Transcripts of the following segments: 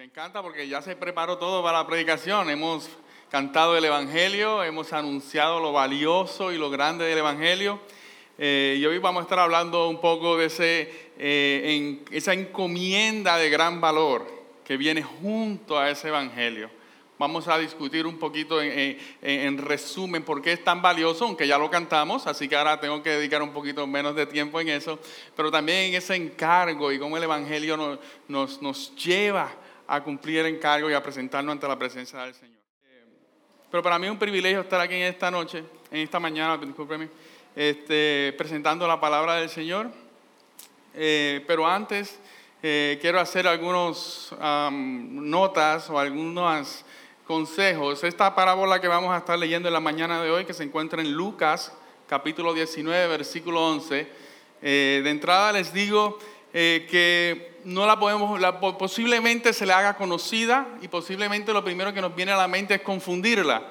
me encanta porque ya se preparó todo para la predicación. Hemos cantado el Evangelio, hemos anunciado lo valioso y lo grande del Evangelio. Eh, y hoy vamos a estar hablando un poco de ese, eh, en, esa encomienda de gran valor que viene junto a ese Evangelio. Vamos a discutir un poquito en, en, resumen por qué es tan valioso, aunque ya lo cantamos, así que ahora tengo que dedicar un poquito menos de tiempo en eso, pero también en ese encargo y cómo el Evangelio nos, nos, nos lleva a cumplir el encargo y a presentarnos ante la presencia del Señor. Pero para mí es un privilegio estar aquí en esta noche, en esta mañana, discúlpeme, este, presentando la palabra del Señor. Eh, pero antes eh, quiero hacer algunas notas o algunos consejos. Esta parábola que vamos a estar leyendo en la mañana de hoy, que se encuentra en Lucas, capítulo 19, versículo 11. Eh, de entrada les digo que no la podemos, posiblemente se le haga conocida y posiblemente lo primero que nos viene a la mente es confundirla.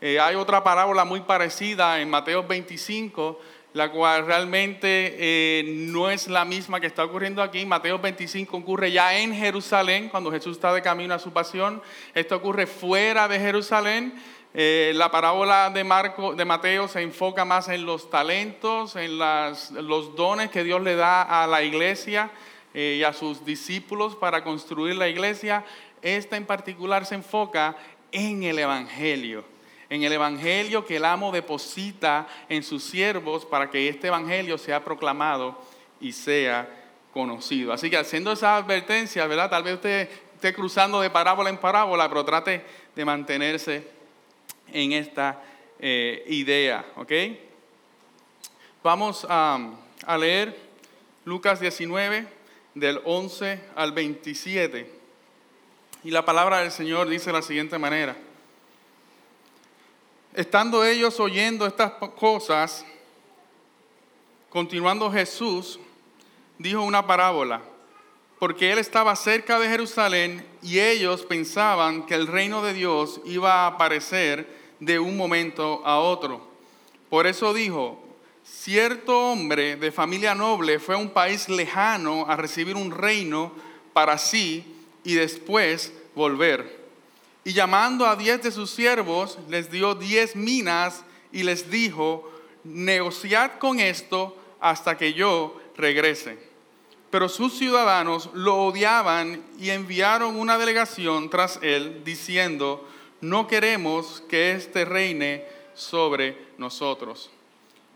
Eh, hay otra parábola muy parecida en Mateo 25, la cual realmente eh, no es la misma que está ocurriendo aquí. Mateo 25 ocurre ya en Jerusalén, cuando Jesús está de camino a su pasión. Esto ocurre fuera de Jerusalén. Eh, la parábola de, Marco, de Mateo se enfoca más en los talentos, en los dones que Dios le da a la iglesia eh, y a sus discípulos para construir la iglesia, esta en particular se enfoca en el Evangelio, en el Evangelio que el amo deposita en sus siervos para que este Evangelio sea proclamado y sea conocido. Así que haciendo esa advertencia, ¿verdad? Tal vez usted esté cruzando de parábola en parábola, pero trate de mantenerse en esta eh, idea, ¿ok? Vamos a, a leer Lucas 19, del 11 al 27. Y la palabra del Señor dice de la siguiente manera. Estando ellos oyendo estas cosas, continuando Jesús, dijo una parábola, porque él estaba cerca de Jerusalén y ellos pensaban que el reino de Dios iba a aparecer de un momento a otro. Por eso dijo, Cierto hombre de familia noble fue a un país lejano a recibir un reino para sí y después volver. Y llamando a diez de sus siervos, les dio diez minas y les dijo, negociad con esto hasta que yo regrese. Pero sus ciudadanos lo odiaban y enviaron una delegación tras él diciendo, no queremos que éste reine sobre nosotros.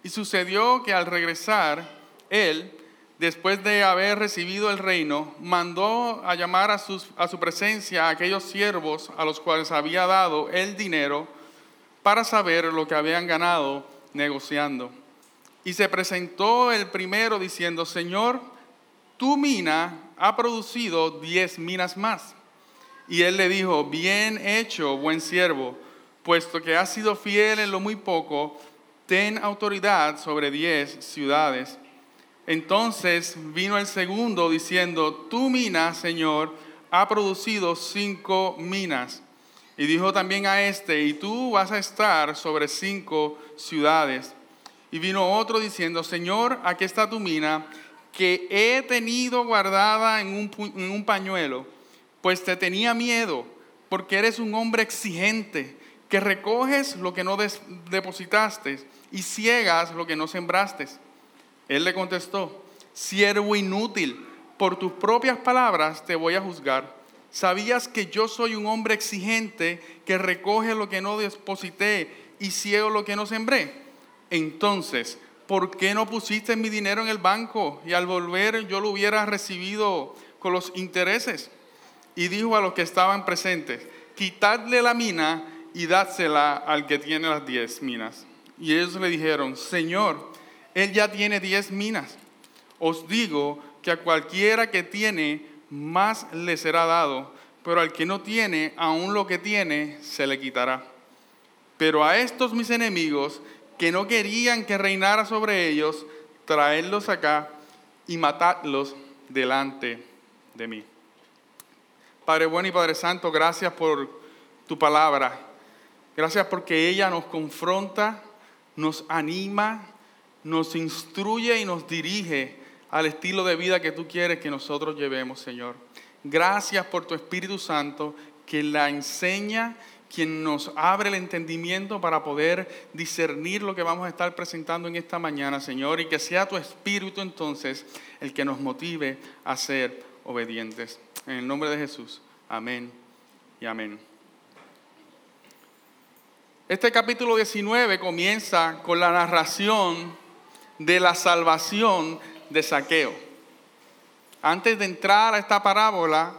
Y sucedió que al regresar, él, después de haber recibido el reino, mandó a llamar a, a su presencia a aquellos siervos a los cuales había dado el dinero para saber lo que habían ganado negociando. Y se presentó el primero diciendo, Señor, tu mina ha producido diez minas más. Y él le dijo, bien hecho, buen siervo, puesto que has sido fiel en lo muy poco, ten autoridad sobre diez ciudades. Entonces vino el segundo diciendo, tu mina, Señor, ha producido cinco minas. Y dijo también a este, y tú vas a estar sobre cinco ciudades. Y vino otro diciendo, Señor, aquí está tu mina, que he tenido guardada en un, en un pañuelo, pues te tenía miedo, porque eres un hombre exigente, que recoges lo que no depositaste y ciegas lo que no sembraste. Él le contestó, siervo inútil, por tus propias palabras te voy a juzgar. ¿Sabías que yo soy un hombre exigente que recoge lo que no deposité y ciego lo que no sembré? Entonces, ¿por qué no pusiste mi dinero en el banco y al volver yo lo hubiera recibido con los intereses? Y dijo a los que estaban presentes, quitadle la mina y dádsela al que tiene las diez minas. Y ellos le dijeron, Señor, él ya tiene diez minas. Os digo que a cualquiera que tiene, más le será dado, pero al que no tiene, aún lo que tiene, se le quitará. Pero a estos mis enemigos, que no querían que reinara sobre ellos, traedlos acá y matadlos delante de mí. Padre bueno y Padre Santo, gracias por tu palabra. Gracias porque ella nos confronta nos anima, nos instruye y nos dirige al estilo de vida que tú quieres que nosotros llevemos, Señor. Gracias por tu Espíritu Santo que la enseña, quien nos abre el entendimiento para poder discernir lo que vamos a estar presentando en esta mañana, Señor, y que sea tu Espíritu entonces el que nos motive a ser obedientes. En el nombre de Jesús. Amén y amén. Este capítulo 19 comienza con la narración de la salvación de Saqueo. Antes de entrar a esta parábola,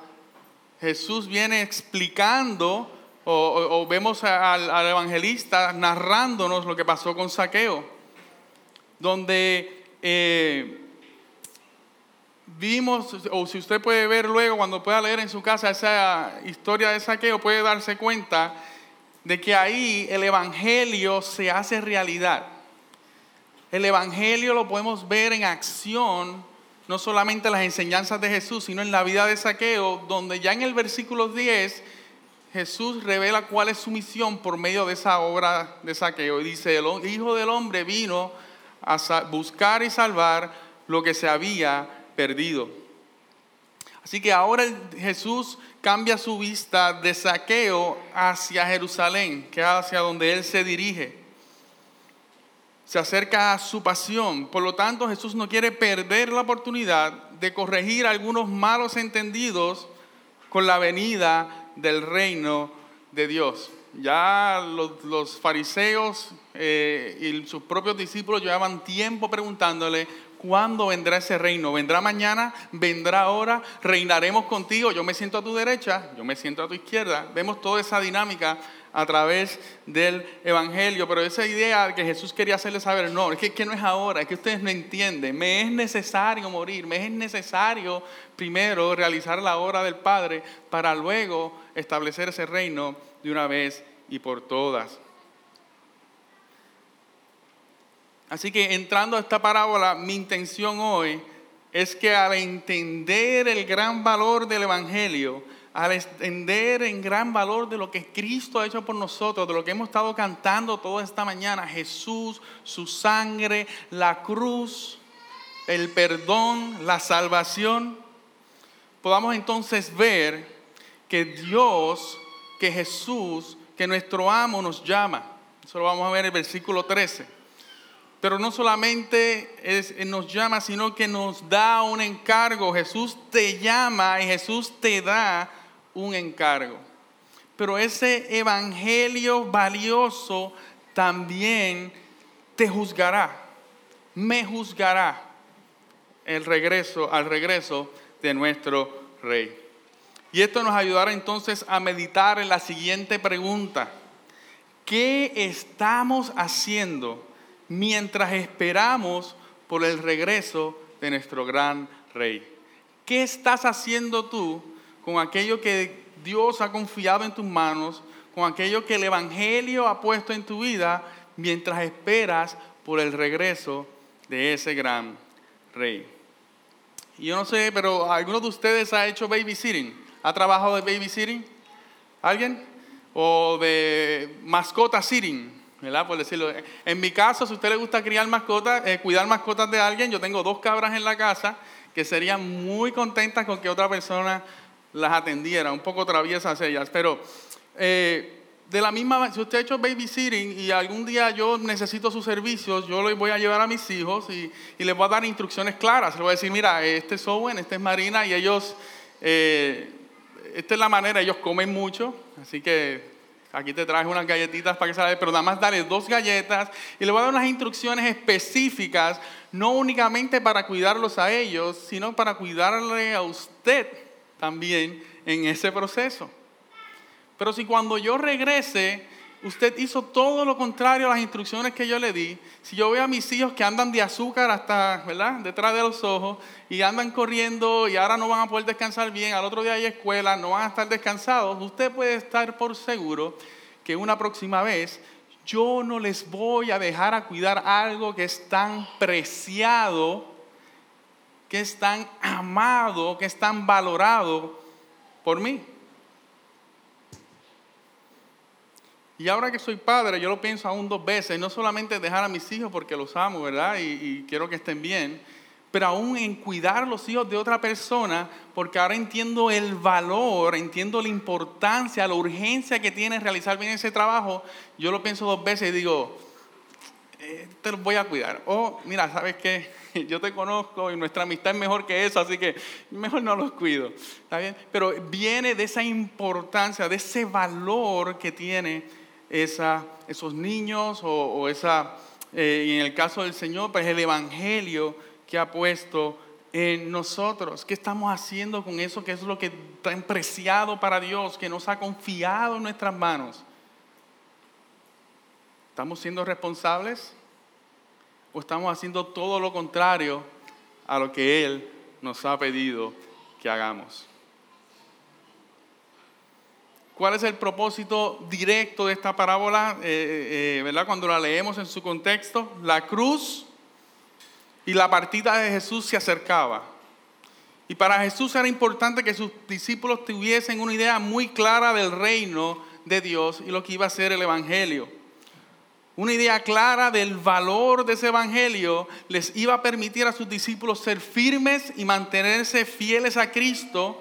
Jesús viene explicando o, vemos al, evangelista narrándonos lo que pasó con Saqueo, donde eh, vimos, o si usted puede ver luego, cuando pueda leer en su casa esa historia de Saqueo, puede darse cuenta de que ahí el Evangelio se hace realidad. El Evangelio lo podemos ver en acción no solamente las enseñanzas de Jesús, sino en la vida de Saqueo, donde ya en el versículo 10 Jesús revela cuál es su misión por medio de esa obra de Saqueo. Y dice, el Hijo del Hombre vino a buscar y salvar lo que se había perdido. Así que ahora Jesús cambia su vista de Saqueo hacia Jerusalén, que es hacia donde él se dirige se acerca a su pasión. Por lo tanto, Jesús no quiere perder la oportunidad de corregir algunos malos entendidos con la venida del reino de Dios. Ya los, fariseos eh, y sus propios discípulos llevaban tiempo preguntándole, ¿cuándo vendrá ese reino? ¿Vendrá mañana? ¿Vendrá ahora? ¿Reinaremos contigo? Yo me siento a tu derecha, yo me siento a tu izquierda. Vemos toda esa dinámica a través del Evangelio, pero esa idea que Jesús quería hacerles saber, no, es que, que, no es ahora, es que ustedes no entienden, me es necesario morir, me es necesario primero realizar la obra del Padre para luego establecer ese reino de una vez y por todas. Así que entrando a esta parábola, mi intención hoy es que al entender el gran valor del Evangelio, al extender en gran valor de lo que Cristo ha hecho por nosotros, de lo que hemos estado cantando toda esta mañana, Jesús, su sangre, la cruz, el perdón, la salvación, podamos entonces ver que Dios, que Jesús, que nuestro amo nos llama. Eso lo vamos a ver en el versículo 13. Pero no solamente nos llama, sino que nos da un encargo. Jesús te llama y Jesús te da un encargo. Pero ese evangelio valioso también te juzgará, me juzgará el regreso, al regreso de nuestro rey. Y esto nos ayudará entonces a meditar en la siguiente pregunta. ¿Qué estamos haciendo mientras esperamos por el regreso de nuestro gran rey? ¿Qué estás haciendo tú con aquello que Dios ha confiado en tus manos, con aquello que el Evangelio ha puesto en tu vida mientras esperas por el regreso de ese gran rey. Yo no sé, pero ¿alguno de ustedes ha hecho babysitting? ¿Ha trabajado de babysitting? ¿Alguien? ¿O de mascota sitting? ¿Verdad? Por decirlo. En mi caso, si a usted le gusta criar mascotas, eh, cuidar mascotas de alguien, yo tengo dos cabras en la casa que serían muy contentas con que otra persona las atendiera, un poco traviesas ellas, pero eh, de la misma si usted ha hecho babysitting y algún día yo necesito sus servicios, yo les voy a llevar a mis hijos y, les voy a dar instrucciones claras. Les voy a decir, mira, este es Owen, este es Marina y ellos, eh, esta es la manera, ellos comen mucho, así que aquí te traje unas galletitas para que se pero nada más darle dos galletas y le voy a dar unas instrucciones específicas, no únicamente para cuidarlos a ellos, sino para cuidarle a usted también en ese proceso. Pero si cuando yo regrese, usted hizo todo lo contrario a las instrucciones que yo le di, si yo veo a mis hijos que andan de azúcar hasta, ¿verdad?, detrás de los ojos y andan corriendo y ahora no van a poder descansar bien, al otro día hay escuela, no van a estar descansados, usted puede estar por seguro que una próxima vez yo no les voy a dejar a cuidar algo que es tan preciado que es tan amado, que es tan valorado por mí. Y ahora que soy padre, yo lo pienso aún dos veces, no solamente dejar a mis hijos porque los amo, ¿verdad? Y, quiero que estén bien, pero aún en cuidar los hijos de otra persona, porque ahora entiendo el valor, entiendo la importancia, la urgencia que tiene realizar bien ese trabajo, yo lo pienso dos veces y digo, eh, te los voy a cuidar. O, mira, ¿sabes qué? Yo te conozco y nuestra amistad es mejor que eso, así que mejor no los cuido. ¿Está bien? Pero viene de esa importancia, de ese valor que tiene esa, esos niños o, esa, eh, en el caso del Señor, pues el Evangelio que ha puesto en nosotros. ¿Qué estamos haciendo con eso? ¿Qué es lo que está preciado para Dios, que nos ha confiado en nuestras manos? ¿Estamos siendo responsables? ¿O estamos haciendo todo lo contrario a lo que Él nos ha pedido que hagamos? ¿Cuál es el propósito directo de esta parábola? Eh, eh, eh, ¿verdad? Cuando la leemos en su contexto, la cruz y la partida de Jesús se acercaba. Y para Jesús era importante que sus discípulos tuviesen una idea muy clara del reino de Dios y lo que iba a ser el Evangelio. Una idea clara del valor de ese Evangelio les iba a permitir a sus discípulos ser firmes y mantenerse fieles a Cristo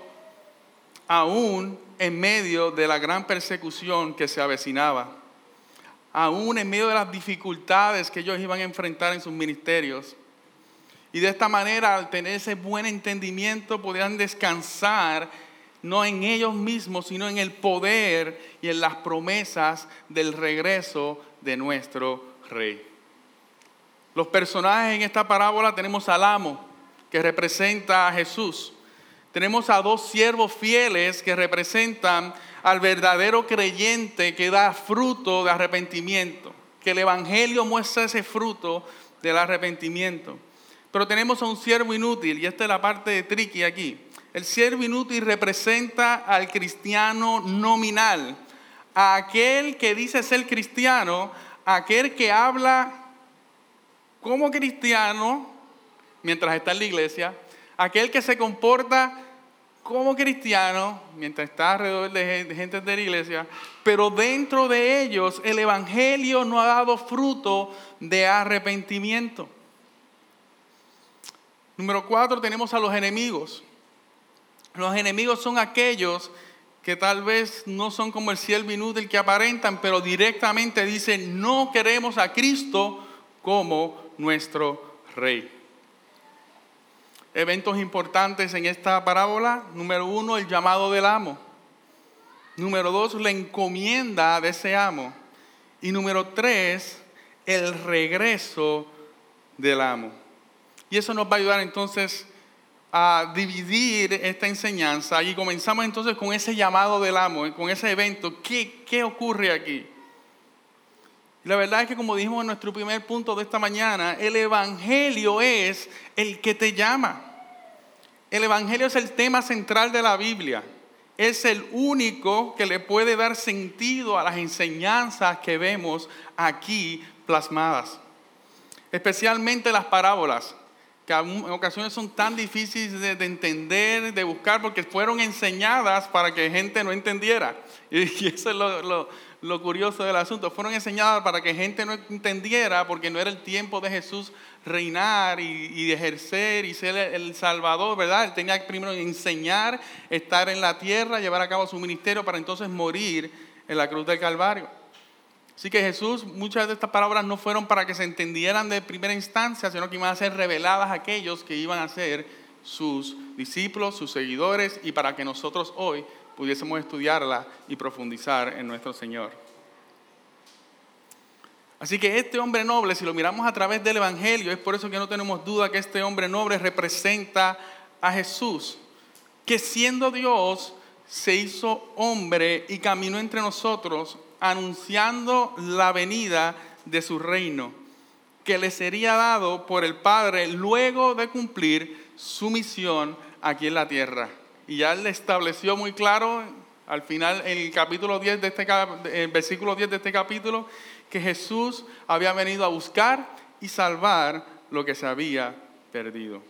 aún en medio de la gran persecución que se avecinaba, aún en medio de las dificultades que ellos iban a enfrentar en sus ministerios. Y de esta manera, al tener ese buen entendimiento, podían descansar no en ellos mismos, sino en el poder y en las promesas del regreso de nuestro rey. Los personajes en esta parábola tenemos al amo, que representa a Jesús. Tenemos a dos siervos fieles que representan al verdadero creyente que da fruto de arrepentimiento, que el Evangelio muestra ese fruto del arrepentimiento. Pero tenemos a un siervo inútil, y esta es la parte de tricky aquí. El siervo inútil representa al cristiano nominal, a aquel que dice ser cristiano, aquel que habla como cristiano mientras está en la iglesia, aquel que se comporta como cristiano mientras está alrededor de gente de la iglesia, pero dentro de ellos el Evangelio no ha dado fruto de arrepentimiento. Número cuatro, tenemos a los enemigos. Los enemigos son aquellos que tal vez no son como el siervo inútil que aparentan, pero directamente dicen, no queremos a Cristo como nuestro rey. Eventos importantes en esta parábola. Número uno, el llamado del amo. Número dos, la encomienda de ese amo. Y número tres, el regreso del amo. Y eso nos va a ayudar entonces a dividir esta enseñanza y comenzamos entonces con ese llamado del amo, eh, con ese evento. ¿Qué, qué ocurre aquí? La verdad es que como dijimos en nuestro primer punto de esta mañana, el Evangelio es el que te llama. El Evangelio es el tema central de la Biblia. Es el único que le puede dar sentido a las enseñanzas que vemos aquí plasmadas. Especialmente las parábolas que en ocasiones son tan difíciles de, entender, de buscar, porque fueron enseñadas para que gente no entendiera. Y, eso es lo, curioso del asunto. Fueron enseñadas para que gente no entendiera, porque no era el tiempo de Jesús reinar y, ejercer y ser el, Salvador, ¿verdad? Él tenía que primero enseñar, estar en la tierra, llevar a cabo su ministerio para entonces morir en la cruz del Calvario. Así que Jesús, muchas de estas palabras no fueron para que se entendieran de primera instancia, sino que iban a ser reveladas a aquellos que iban a ser sus discípulos, sus seguidores, y para que nosotros hoy pudiésemos estudiarla y profundizar en nuestro Señor. Así que este hombre noble, si lo miramos a través del Evangelio, es por eso que no tenemos duda que este hombre noble representa a Jesús, que siendo Dios se hizo hombre y caminó entre nosotros anunciando la venida de su reino, que le sería dado por el Padre luego de cumplir su misión aquí en la tierra. Y ya él estableció muy claro al final en el capítulo 10 de este el versículo 10 de este capítulo que Jesús había venido a buscar y salvar lo que se había perdido.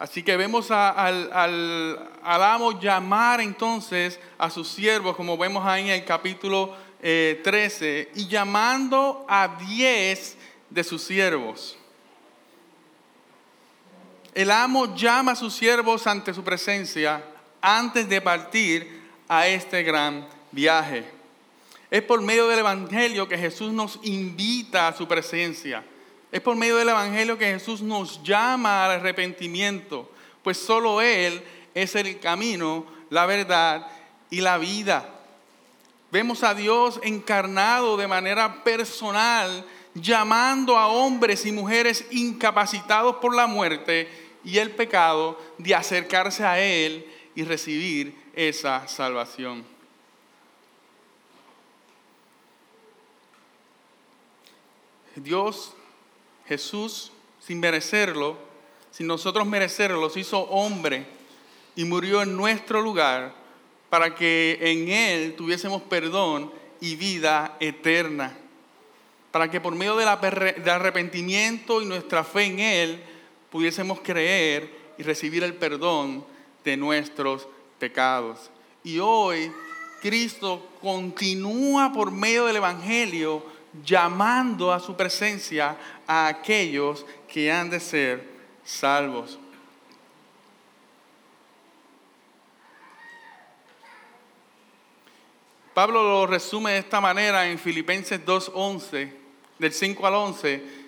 Así que vemos al, amo llamar entonces a sus siervos, como vemos ahí en el capítulo 13, eh, y llamando a diez de sus siervos. El amo llama a sus siervos ante su presencia antes de partir a este gran viaje. Es por medio del Evangelio que Jesús nos invita a su presencia. Es por medio del Evangelio que Jesús nos llama al arrepentimiento, pues solo Él es el camino, la verdad y la vida. Vemos a Dios encarnado de manera personal, llamando a hombres y mujeres incapacitados por la muerte y el pecado de acercarse a Él y recibir esa salvación. Dios, Jesús, sin merecerlo, sin nosotros merecerlo, se hizo hombre y murió en nuestro lugar para que en Él tuviésemos perdón y vida eterna. Para que por medio del arrepentimiento y nuestra fe en Él, pudiésemos creer y recibir el perdón de nuestros pecados. Y hoy Cristo continúa por medio del Evangelio llamando a su presencia a aquellos que han de ser salvos. Pablo lo resume de esta manera en Filipenses 2.11, del 5 al 11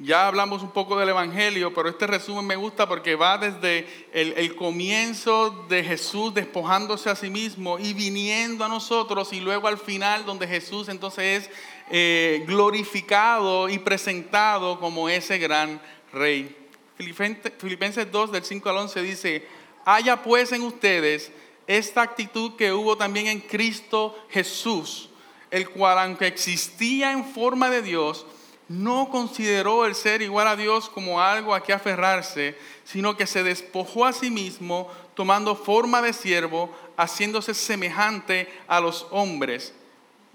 ya hablamos un poco del Evangelio, pero este resumen me gusta porque va desde el, comienzo de Jesús despojándose a sí mismo y viniendo a nosotros y luego al final donde Jesús entonces es eh, glorificado y presentado como ese gran rey. Filipenses 2 del 5 al 11 dice, haya pues en ustedes esta actitud que hubo también en Cristo Jesús, el cual aunque existía en forma de Dios, no consideró el ser igual a Dios como algo a que aferrarse, sino que se despojó a sí mismo, tomando forma de siervo, haciéndose semejante a los hombres.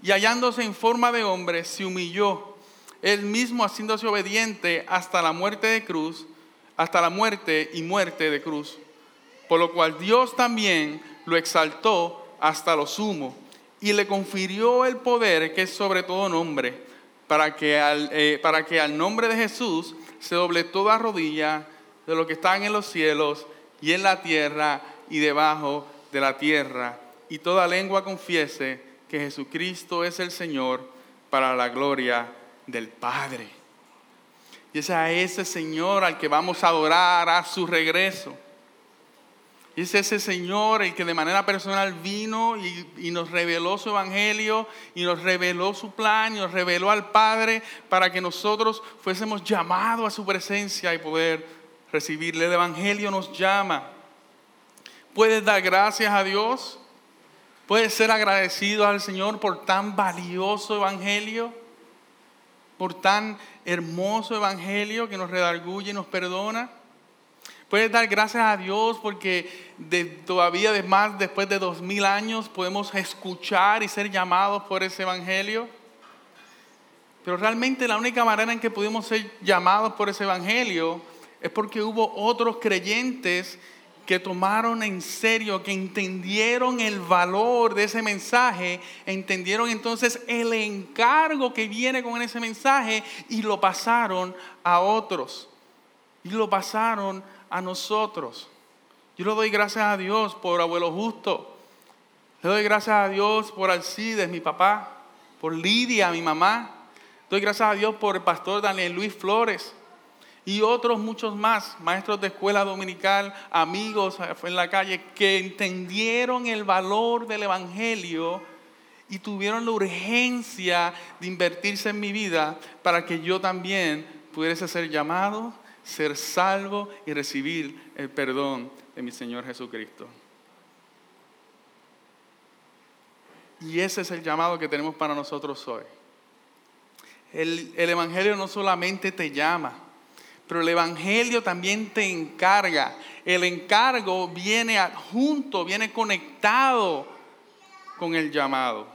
Y hallándose en forma de hombre, se humilló, él mismo haciéndose obediente hasta la muerte de cruz, hasta la muerte y muerte de cruz. Por lo cual Dios también lo exaltó hasta lo sumo y le confirió el poder que es sobre todo nombre para que al, eh, para que al nombre de Jesús se doble toda rodilla de lo que están en los cielos y en la tierra y debajo de la tierra, y toda lengua confiese que Jesucristo es el Señor para la gloria del Padre. Y es a ese Señor al que vamos a adorar a su regreso. Y es ese Señor el que de manera personal vino y, nos reveló su evangelio y nos reveló su plan y nos reveló al Padre para que nosotros fuésemos llamados a su presencia y poder recibirle. El evangelio nos llama. Puedes dar gracias a Dios. Puedes ser agradecido al Señor por tan valioso evangelio, por tan hermoso evangelio que nos redarguye y nos perdona. Puedes dar gracias a Dios porque todavía de después de dos mil años podemos escuchar y ser llamados por ese evangelio. Pero realmente la única manera en que pudimos ser llamados por ese evangelio es porque hubo otros creyentes que tomaron en serio, que entendieron el valor de ese mensaje, entendieron entonces el encargo que viene con ese mensaje y lo pasaron a otros. Y lo pasaron a nosotros. Yo le doy gracias a Dios por abuelo justo. Le doy gracias a Dios por Alcides, mi papá, por Lidia, mi mamá. Doy gracias a Dios por el pastor Daniel Luis Flores y otros muchos más, maestros de escuela dominical, amigos en la calle, que entendieron el valor del Evangelio y tuvieron la urgencia de invertirse en mi vida para que yo también pudiese ser llamado ser salvo y recibir el perdón de mi Señor Jesucristo. Y ese es el llamado que tenemos para nosotros hoy. El, Evangelio no solamente te llama, pero el Evangelio también te encarga. El encargo viene adjunto, viene conectado con el llamado.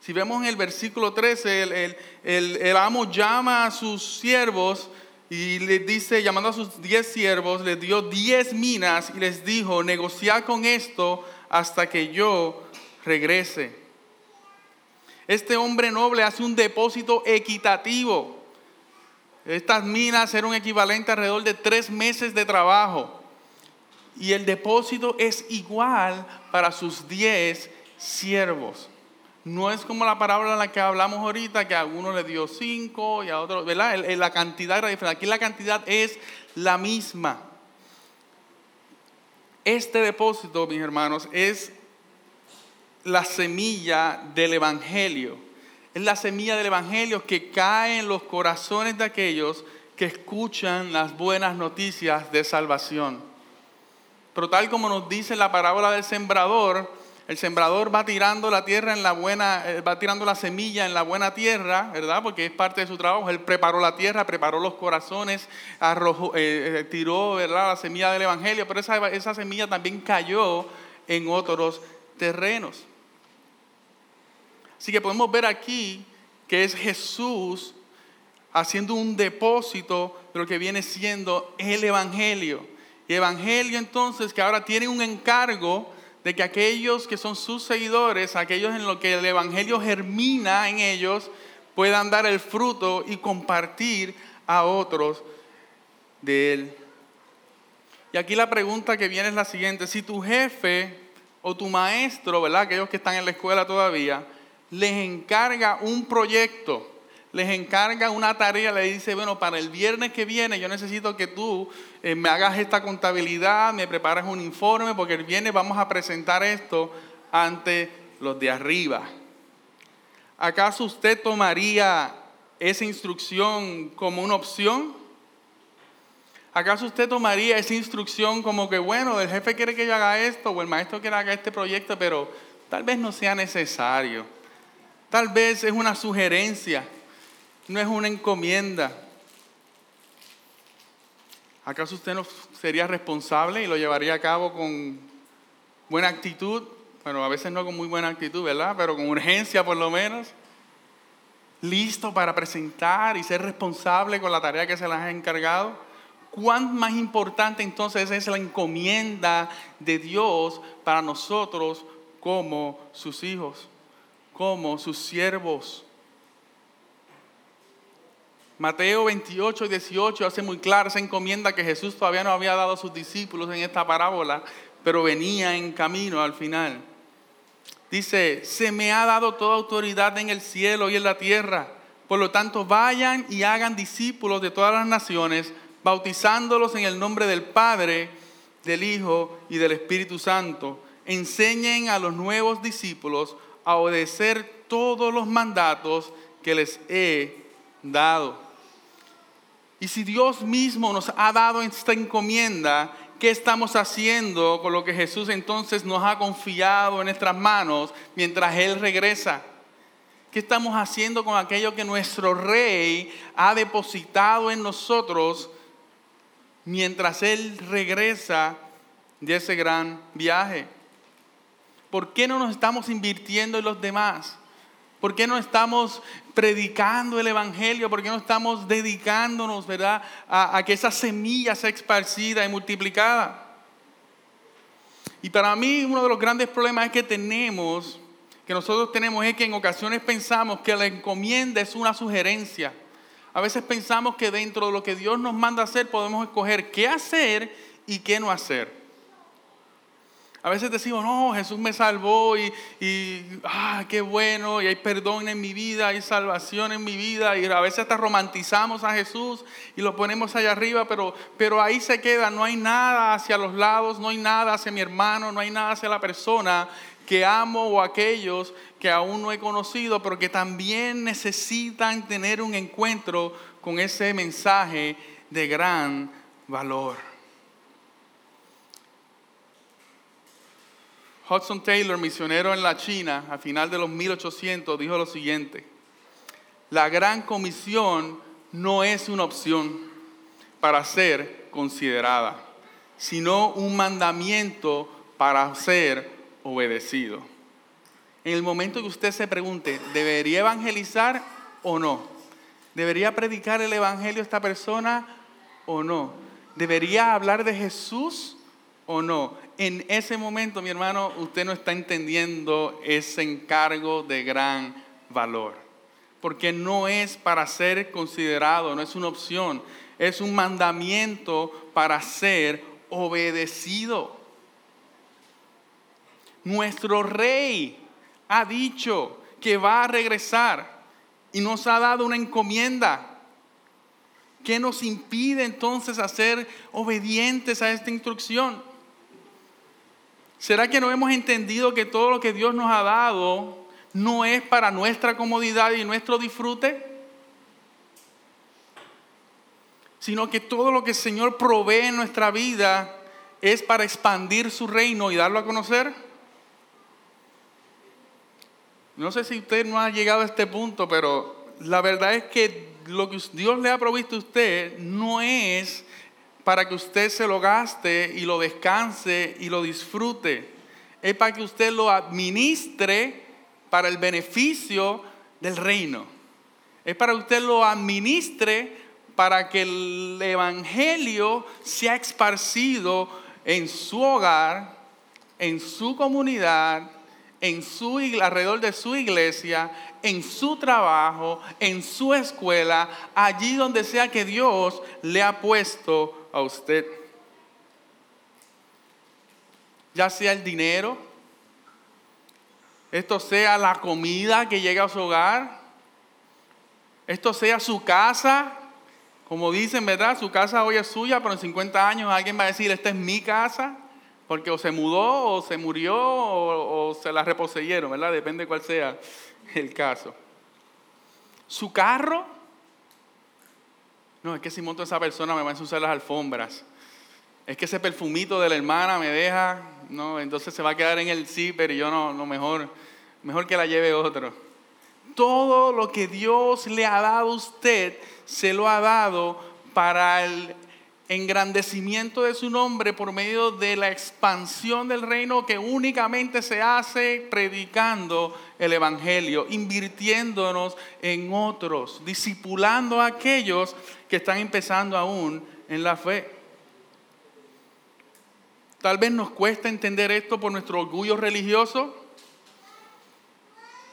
Si vemos en el versículo 13, el, el amo llama a sus siervos y les dice, llamando a sus diez siervos, les dio diez minas y les dijo, negociad con esto hasta que yo regrese. Este hombre noble hace un depósito equitativo. Estas minas eran equivalente alrededor de tres meses de trabajo. Y el depósito es igual para sus diez siervos. No es como la parábola en la que hablamos ahorita, que a uno le dio cinco y a otro, ¿verdad? La cantidad era diferente. Aquí la cantidad es la misma. Este depósito, mis hermanos, es la semilla del Evangelio. Es la semilla del Evangelio que cae en los corazones de aquellos que escuchan las buenas noticias de salvación. Pero tal como nos dice la parábola del sembrador, el sembrador va tirando la tierra en la buena, eh, va tirando la semilla en la buena tierra, ¿verdad? Porque es parte de su trabajo. Él preparó la tierra, preparó los corazones, arrojó, eh, eh, tiró, ¿verdad? La semilla del evangelio, pero esa, esa semilla también cayó en otros terrenos. Así que podemos ver aquí que es Jesús haciendo un depósito de lo que viene siendo el evangelio. Y evangelio entonces que ahora tiene un encargo de que aquellos que son sus seguidores, aquellos en los que el Evangelio germina en ellos, puedan dar el fruto y compartir a otros de él. Y aquí la pregunta que viene es la siguiente, si tu jefe o tu maestro, ¿verdad? Aquellos que están en la escuela todavía, les encarga un proyecto, les encarga una tarea, le dice, bueno, para el viernes que viene yo necesito que tú eh, me hagas esta contabilidad, me prepares un informe, porque el viernes vamos a presentar esto ante los de arriba. ¿Acaso usted tomaría esa instrucción como una opción? ¿Acaso usted tomaría esa instrucción como que, bueno, el jefe quiere que yo haga esto o el maestro quiere que haga este proyecto, pero tal vez no sea necesario? Tal vez es una sugerencia no es una encomienda. ¿Acaso usted no sería responsable y lo llevaría a cabo con buena actitud? Bueno, a veces no con muy buena actitud, ¿verdad? Pero con urgencia por lo menos. Listo para presentar y ser responsable con la tarea que se les ha encargado. ¿Cuán más importante entonces es la encomienda de Dios para nosotros como sus hijos, como sus siervos? Mateo 28 y 18 hace muy clara esa encomienda que Jesús todavía no había dado a sus discípulos en esta parábola, pero venía en camino al final. Dice, se me ha dado toda autoridad en el cielo y en la tierra. Por lo tanto, vayan y hagan discípulos de todas las naciones, bautizándolos en el nombre del Padre, del Hijo y del Espíritu Santo. Enseñen a los nuevos discípulos a obedecer todos los mandatos que les he dado. Y si Dios mismo nos ha dado esta encomienda, ¿qué estamos haciendo con lo que Jesús entonces nos ha confiado en nuestras manos mientras Él regresa? ¿Qué estamos haciendo con aquello que nuestro Rey ha depositado en nosotros mientras Él regresa de ese gran viaje? ¿Por qué no nos estamos invirtiendo en los demás? ¿Por qué no estamos predicando el Evangelio? ¿Por qué no estamos dedicándonos, verdad, a, que esa semilla sea esparcida y multiplicada? Y para mí uno de los grandes problemas que tenemos, que nosotros tenemos, es que en ocasiones pensamos que la encomienda es una sugerencia. A veces pensamos que dentro de lo que Dios nos manda hacer podemos escoger qué hacer y qué no hacer. A veces decimos, no, Jesús me salvó y, ah, qué bueno, y hay perdón en mi vida, hay salvación en mi vida, y a veces hasta romantizamos a Jesús y lo ponemos allá arriba, pero, pero ahí se queda, no hay nada hacia los lados, no hay nada hacia mi hermano, no hay nada hacia la persona que amo o aquellos que aún no he conocido, pero que también necesitan tener un encuentro con ese mensaje de gran valor. Hudson Taylor, misionero en la China, a final de los 1800, dijo lo siguiente, la gran comisión no es una opción para ser considerada, sino un mandamiento para ser obedecido. En el momento que usted se pregunte, ¿debería evangelizar o no? ¿Debería predicar el evangelio a esta persona o no? ¿Debería hablar de Jesús o no? En ese momento, mi hermano, usted no está entendiendo ese encargo de gran valor. porque no es para ser considerado, no es una opción, es un mandamiento para ser obedecido. Nuestro rey ha dicho que va a regresar y nos ha dado una encomienda. ¿Qué nos impide entonces hacer obedientes a esta instrucción? ¿Será que no hemos entendido que todo lo que Dios nos ha dado no es para nuestra comodidad y nuestro disfrute? Sino que todo lo que el Señor provee en nuestra vida es para expandir su reino y darlo a conocer. No sé si usted no ha llegado a este punto, pero la verdad es que lo que Dios le ha provisto a usted no es para que usted se lo gaste y lo descanse y lo disfrute. Es para que usted lo administre para el beneficio del reino. Es para que usted lo administre para que el Evangelio sea esparcido en su hogar, en su comunidad, en su, alrededor de su iglesia, en su trabajo, en su escuela, allí donde sea que Dios le ha puesto a usted. Ya sea el dinero, esto sea la comida que llega a su hogar, esto sea su casa, como dicen, ¿verdad? Su casa hoy es suya, pero en 50 años alguien va a decir, esta es mi casa, porque o se mudó, o se murió, o, se la reposeyeron, ¿verdad? Depende cuál sea el caso. Su carro, no, es que si monto a esa persona me va a ensuciar las alfombras. Es que ese perfumito de la hermana me deja, no, entonces se va a quedar en el zipper y yo no, no mejor, mejor que la lleve otro. Todo lo que Dios le ha dado a usted, se lo ha dado para el engrandecimiento de su nombre por medio de la expansión del reino que únicamente se hace predicando el Evangelio, invirtiéndonos en otros, discipulando a aquellos que están empezando aún en la fe. Tal vez nos cuesta entender esto por nuestro orgullo religioso,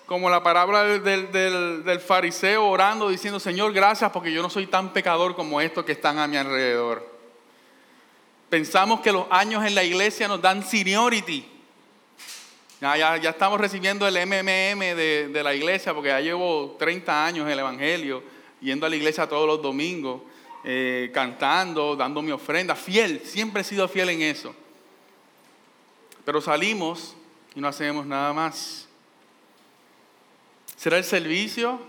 como la palabra del, fariseo orando, diciendo, Señor, gracias porque yo no soy tan pecador como estos que están a mi alrededor. Pensamos que los años en la iglesia nos dan seniority. Ya, estamos recibiendo el MMM de, la iglesia porque ya llevo 30 años el Evangelio, yendo a la iglesia todos los domingos, eh, cantando, dando mi ofrenda, fiel, siempre he sido fiel en eso. Pero salimos y no hacemos nada más. ¿Será el servicio?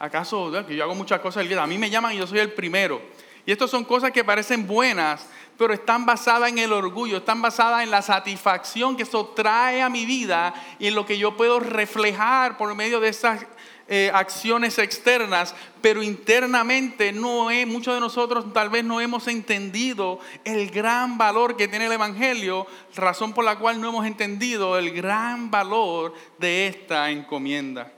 ¿Acaso que yo hago muchas cosas? A mí me llaman y yo soy el primero. Y estas son cosas que parecen buenas, pero están basadas en el orgullo, están basadas en la satisfacción que eso trae a mi vida y en lo que yo puedo reflejar por medio de esas eh, acciones externas, pero internamente no es, muchos de nosotros tal vez no hemos entendido el gran valor que tiene el Evangelio, razón por la cual no hemos entendido el gran valor de esta encomienda.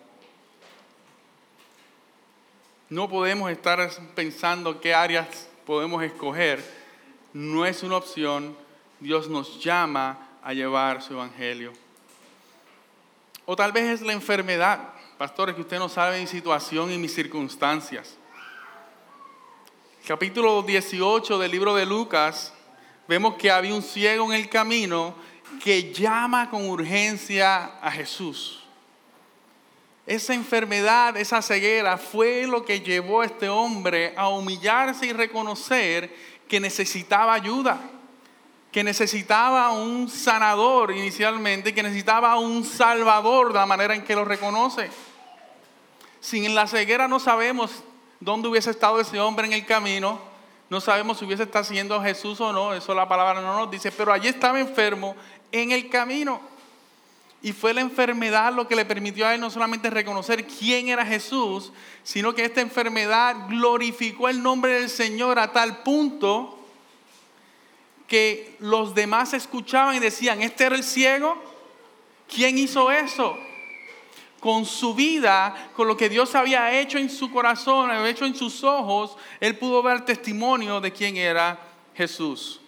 No podemos estar pensando qué áreas podemos escoger. No es una opción. Dios nos llama a llevar su evangelio. O tal vez es la enfermedad, pastores, que usted no sabe mi situación y mis circunstancias. Capítulo 18 del libro de Lucas, vemos que había un ciego en el camino que llama con urgencia a Jesús. Esa enfermedad, esa ceguera fue lo que llevó a este hombre a humillarse y reconocer que necesitaba ayuda, que necesitaba un sanador inicialmente, que necesitaba un salvador de la manera en que lo reconoce. Sin la ceguera no sabemos dónde hubiese estado ese hombre en el camino, no sabemos si hubiese estado siendo Jesús o no, eso la palabra no nos dice, pero allí estaba enfermo en el camino. Y fue la enfermedad lo que le permitió a él no solamente reconocer quién era Jesús, sino que esta enfermedad glorificó el nombre del Señor a tal punto que los demás escuchaban y decían, ¿este era el ciego? ¿Quién hizo eso? Con su vida, con lo que Dios había hecho en su corazón, había hecho en sus ojos, él pudo ver testimonio de quién era Jesús.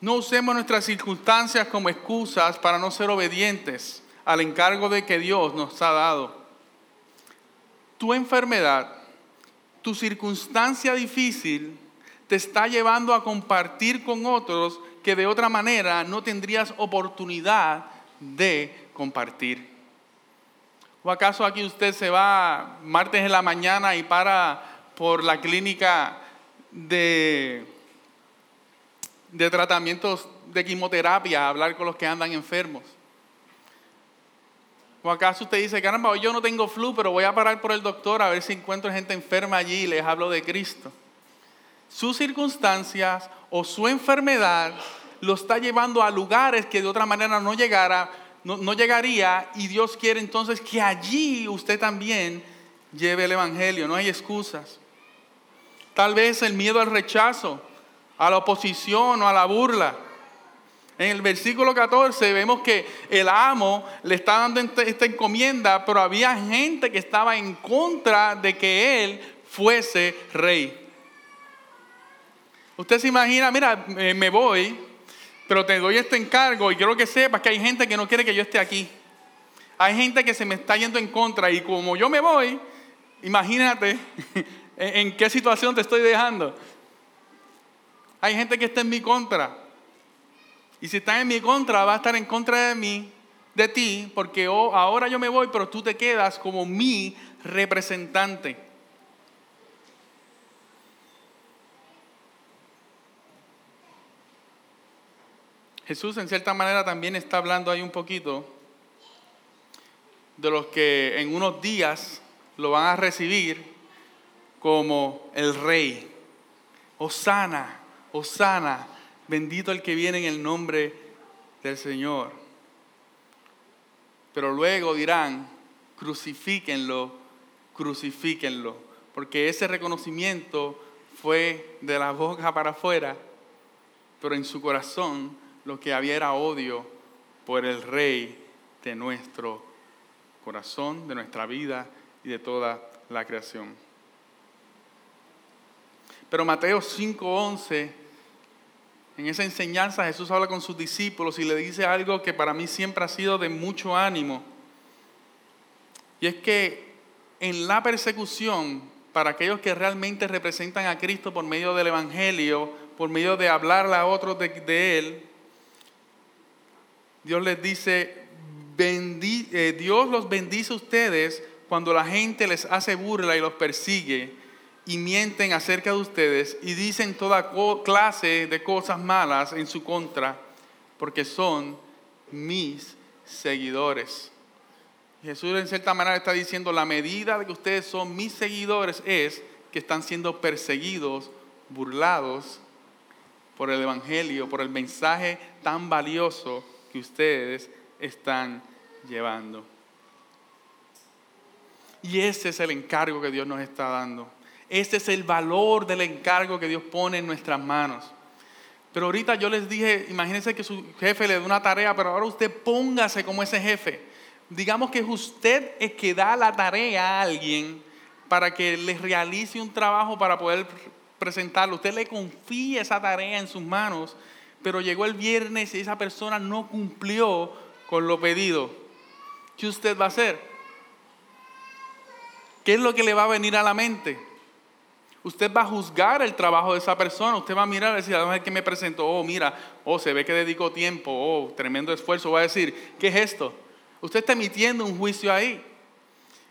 No usemos nuestras circunstancias como excusas para no ser obedientes al encargo de que Dios nos ha dado. Tu enfermedad, tu circunstancia difícil, te está llevando a compartir con otros que de otra manera no tendrías oportunidad de compartir. ¿O acaso aquí usted se va martes en la mañana y para por la clínica de, de tratamientos de quimioterapia hablar con los que andan enfermos? ¿O acaso usted dice, caramba, hoy yo no tengo flu, pero voy a parar por el doctor a ver si encuentro gente enferma allí y les hablo de Cristo? Sus circunstancias o su enfermedad lo está llevando a lugares que de otra manera no llegara no, llegaría y Dios quiere entonces que allí usted también lleve el Evangelio, no hay excusas. Tal vez el miedo al rechazo, a la oposición o a la burla. En el versículo 14 vemos que el amo le está dando esta encomienda, pero había gente que estaba en contra de que él fuese rey. Usted se imagina, mira, me voy, pero te doy este encargo y quiero que sepas que hay gente que no quiere que yo esté aquí. Hay gente que se me está yendo en contra y como yo me voy, imagínate en qué situación te estoy dejando. Hay gente que está en mi contra. Y si está en mi contra, va a estar en contra de mí, de ti, porque ahora yo me voy, pero tú te quedas como mi representante. Jesús en cierta manera también está hablando ahí un poquito de los que en unos días lo van a recibir como el rey. Osana, Osana, bendito el que viene en el nombre del Señor. Pero luego dirán, crucifíquenlo, crucifíquenlo, porque ese reconocimiento fue de la boca para afuera, pero en su corazón lo que había era odio por el rey de nuestro corazón, de nuestra vida y de toda la creación. Pero Mateo 5:11, en esa enseñanza Jesús habla con sus discípulos y le dice algo que para mí siempre ha sido de mucho ánimo. Y es que en la persecución, para aquellos que realmente representan a Cristo por medio del Evangelio, por medio de hablarle a otros de, Él, Dios les dice, eh, Dios los bendice a ustedes cuando la gente les hace burla y los persigue y mienten acerca de ustedes y dicen toda clase de cosas malas en su contra, porque son mis seguidores. Jesús en cierta manera está diciendo, la medida de que ustedes son mis seguidores es que están siendo perseguidos, burlados por el Evangelio, por el mensaje tan valioso que ustedes están llevando. Y ese es el encargo que Dios nos está dando. Ese es el valor del encargo que Dios pone en nuestras manos. Pero ahorita yo les dije, imagínense que su jefe le da una tarea, pero ahora usted póngase como ese jefe. Digamos que es usted el que da la tarea a alguien para que le realice un trabajo para poder presentarlo. Usted le confía esa tarea en sus manos pero llegó el viernes y esa persona no cumplió con lo pedido. ¿Qué usted va a hacer? ¿Qué es lo que le va a venir a la mente? Usted va a juzgar el trabajo de esa persona. Usted va a mirar y decir, a ver que me presentó. Oh, mira, oh, se ve que dedicó tiempo. Oh, tremendo esfuerzo. Va a decir, ¿qué es esto? Usted está emitiendo un juicio ahí.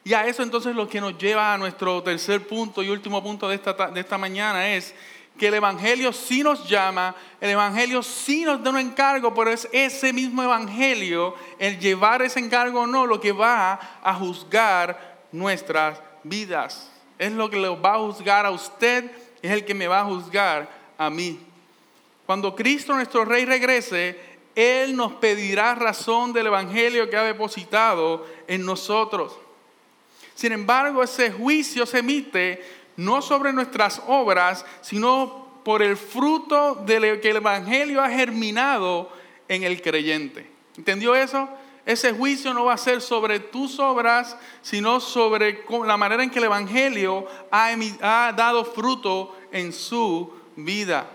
Y a eso entonces lo que nos lleva a nuestro tercer punto y último punto de esta, de esta mañana es que el Evangelio sí nos llama, el Evangelio sí nos da un encargo, pero es ese mismo Evangelio, el llevar ese encargo o no, lo que va a juzgar nuestras vidas. Es lo que lo va a juzgar a usted, es el que me va a juzgar a mí. Cuando Cristo nuestro Rey regrese, Él nos pedirá razón del Evangelio que ha depositado en nosotros. Sin embargo, ese juicio se emite no sobre nuestras obras, sino por el fruto de que el Evangelio ha germinado en el creyente. ¿Entendió eso? Ese juicio no va a ser sobre tus obras, sino sobre la manera en que el Evangelio ha, dado fruto en su vida.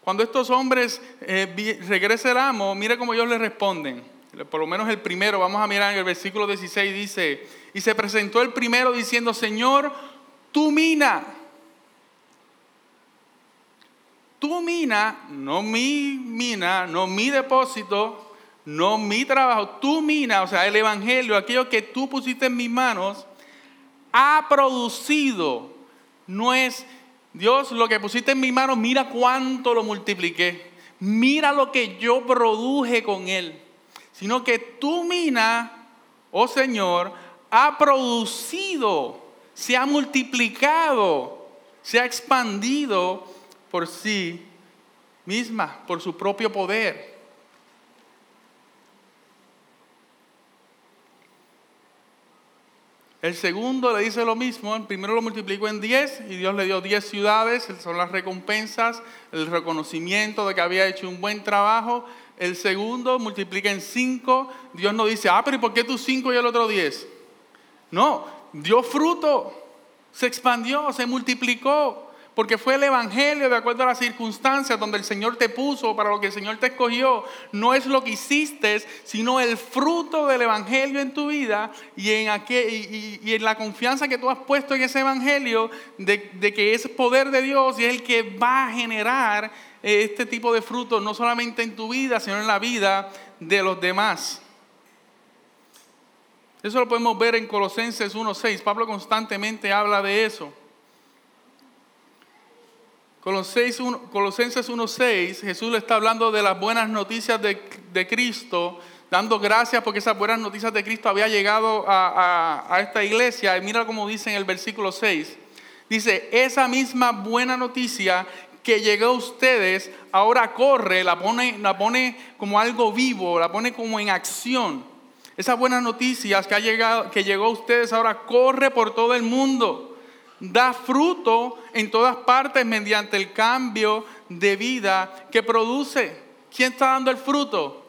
Cuando estos hombres eh, regrese el amo, mire cómo ellos le responden. por lo menos el primero, vamos a mirar en el versículo 16, dice, y se presentó el primero diciendo, Señor, tu mina, tu mina, no mi mina, no mi depósito, no mi trabajo, tu mina, o sea, el Evangelio, aquello que tú pusiste en mis manos, ha producido, no es Dios lo que pusiste en mis manos, mira cuánto lo multipliqué, mira lo que yo produje con él, sino que tu mina, oh Señor, ha producido, se ha multiplicado, se ha expandido por sí misma, por su propio poder. El segundo le dice lo mismo, el primero lo multiplicó en 10 y Dios le dio 10 ciudades, son las recompensas, el reconocimiento de que había hecho un buen trabajo. El segundo multiplica en 5, Dios no dice, ah, pero ¿y por qué tú 5 y el otro 10? No, dio fruto, se expandió, se multiplicó, porque fue el Evangelio de acuerdo a las circunstancias donde el Señor te puso, para lo que el Señor te escogió. No es lo que hiciste, sino el fruto del Evangelio en tu vida y en, y, en la confianza que tú has puesto en ese Evangelio de, que es poder de Dios y es el que va a generar este tipo de fruto, no solamente en tu vida, sino en la vida de los demás. Eso lo podemos ver en Colosenses 1.6. Pablo constantemente habla de eso. Colosenses 1.6, Jesús le está hablando de las buenas noticias de, Cristo, dando gracias porque esas buenas noticias de Cristo había llegado a, a, esta iglesia. Y mira cómo dice en el versículo 6. Dice, esa misma buena noticia que llegó a ustedes, ahora corre, la pone, la pone como algo vivo, la pone como en acción. Esas buenas noticias que, ha llegado, que llegó a ustedes ahora corre por todo el mundo. Da fruto en todas partes mediante el cambio de vida que produce. ¿Quién está dando el fruto?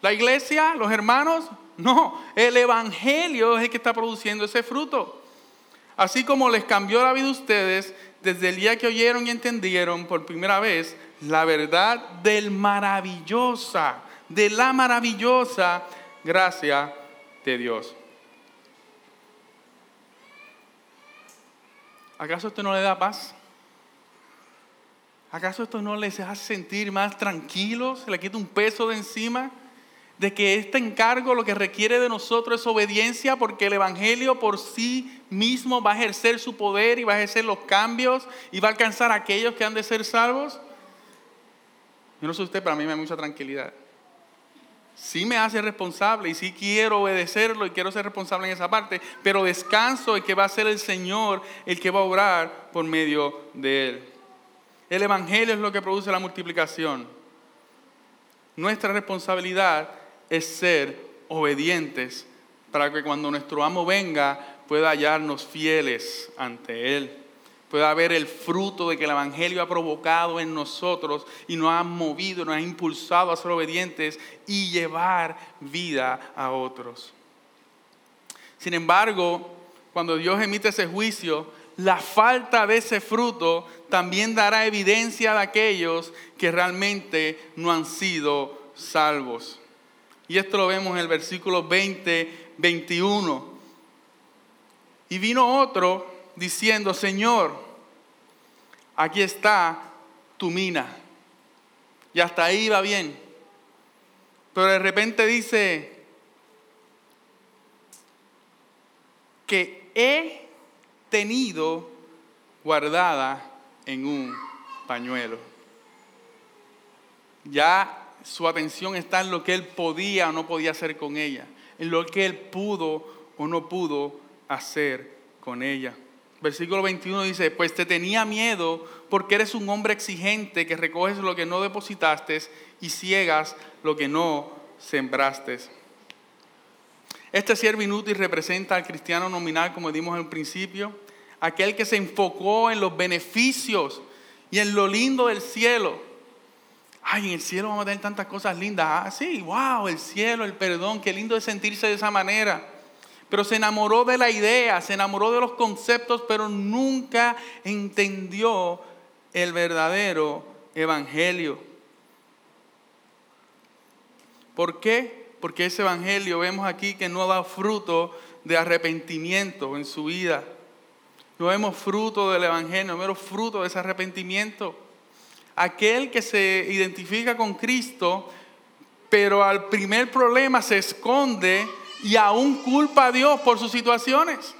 ¿La iglesia? ¿Los hermanos? No, el Evangelio es el que está produciendo ese fruto. Así como les cambió la vida a ustedes desde el día que oyeron y entendieron por primera vez la verdad del maravillosa, de la maravillosa gracia de Dios. ¿Acaso esto no le da paz? ¿Acaso esto no les hace sentir más tranquilos? ¿Se le quita un peso de encima? De que este encargo lo que requiere de nosotros es obediencia porque el Evangelio por sí mismo va a ejercer su poder y va a ejercer los cambios y va a alcanzar a aquellos que han de ser salvos. Yo no sé usted, pero a mí me da mucha tranquilidad sí me hace responsable y sí quiero obedecerlo y quiero ser responsable en esa parte, pero descanso en que va a ser el Señor el que va a obrar por medio de Él. El Evangelio es lo que produce la multiplicación. Nuestra responsabilidad es ser obedientes para que cuando nuestro amo venga pueda hallarnos fieles ante Él pueda haber el fruto de que el Evangelio ha provocado en nosotros y nos ha movido, nos ha impulsado a ser obedientes y llevar vida a otros. Sin embargo, cuando Dios emite ese juicio, la falta de ese fruto también dará evidencia de aquellos que realmente no han sido salvos. Y esto lo vemos en el versículo 20, 21. Y vino otro diciendo, Señor, aquí está tu mina. Y hasta ahí va bien. Pero de repente dice que he tenido guardada en un pañuelo. Ya su atención está en lo que él podía o no podía hacer con ella, en lo que él pudo o no pudo hacer con ella. Versículo 21 dice, pues te tenía miedo porque eres un hombre exigente que recoges lo que no depositaste y ciegas lo que no sembraste. Este siervo inútil representa al cristiano nominal, como dimos en principio, aquel que se enfocó en los beneficios y en lo lindo del cielo. Ay, en el cielo vamos a tener tantas cosas lindas. Ah, sí, wow, el cielo, el perdón, qué lindo es sentirse de esa manera pero se enamoró de la idea, se enamoró de los conceptos, pero nunca entendió el verdadero evangelio. ¿Por qué? Porque ese evangelio vemos aquí que no da fruto de arrepentimiento en su vida. No vemos fruto del evangelio, no vemos fruto de ese arrepentimiento. Aquel que se identifica con Cristo, pero al primer problema se esconde y aún culpa a Dios por sus situaciones.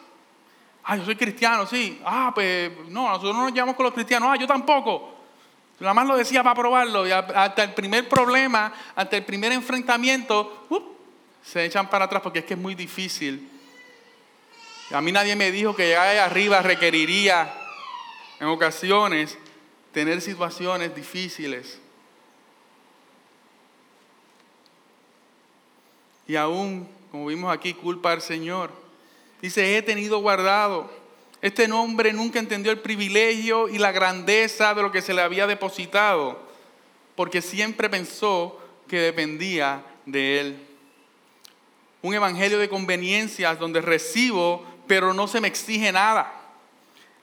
Ah, yo soy cristiano, sí. Ah, pues no, nosotros no nos llevamos con los cristianos. Ah, yo tampoco. Nada más lo decía para probarlo. Y hasta el primer problema, ante el primer enfrentamiento, se echan para atrás porque es que es muy difícil. A mí nadie me dijo que llegar arriba requeriría en ocasiones tener situaciones difíciles. Y aún, como vimos aquí, culpa al Señor. Dice, he tenido guardado. Este nombre nunca entendió el privilegio y la grandeza de lo que se le había depositado, porque siempre pensó que dependía de él. Un evangelio de conveniencias donde recibo, pero no se me exige nada.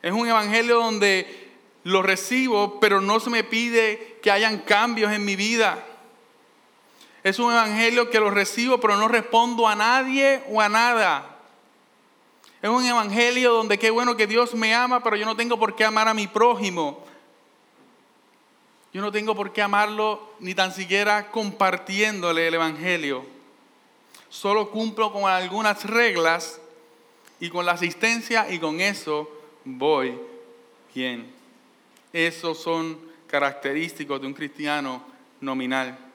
Es un evangelio donde lo recibo, pero no se me pide que hayan cambios en mi vida. Es un evangelio que lo recibo, pero no respondo a nadie o a nada. Es un evangelio donde qué bueno que Dios me ama, pero yo no tengo por qué amar a mi prójimo. Yo no tengo por qué amarlo ni tan siquiera compartiéndole el evangelio. Solo cumplo con algunas reglas y con la asistencia y con eso voy bien. Esos son característicos de un cristiano nominal.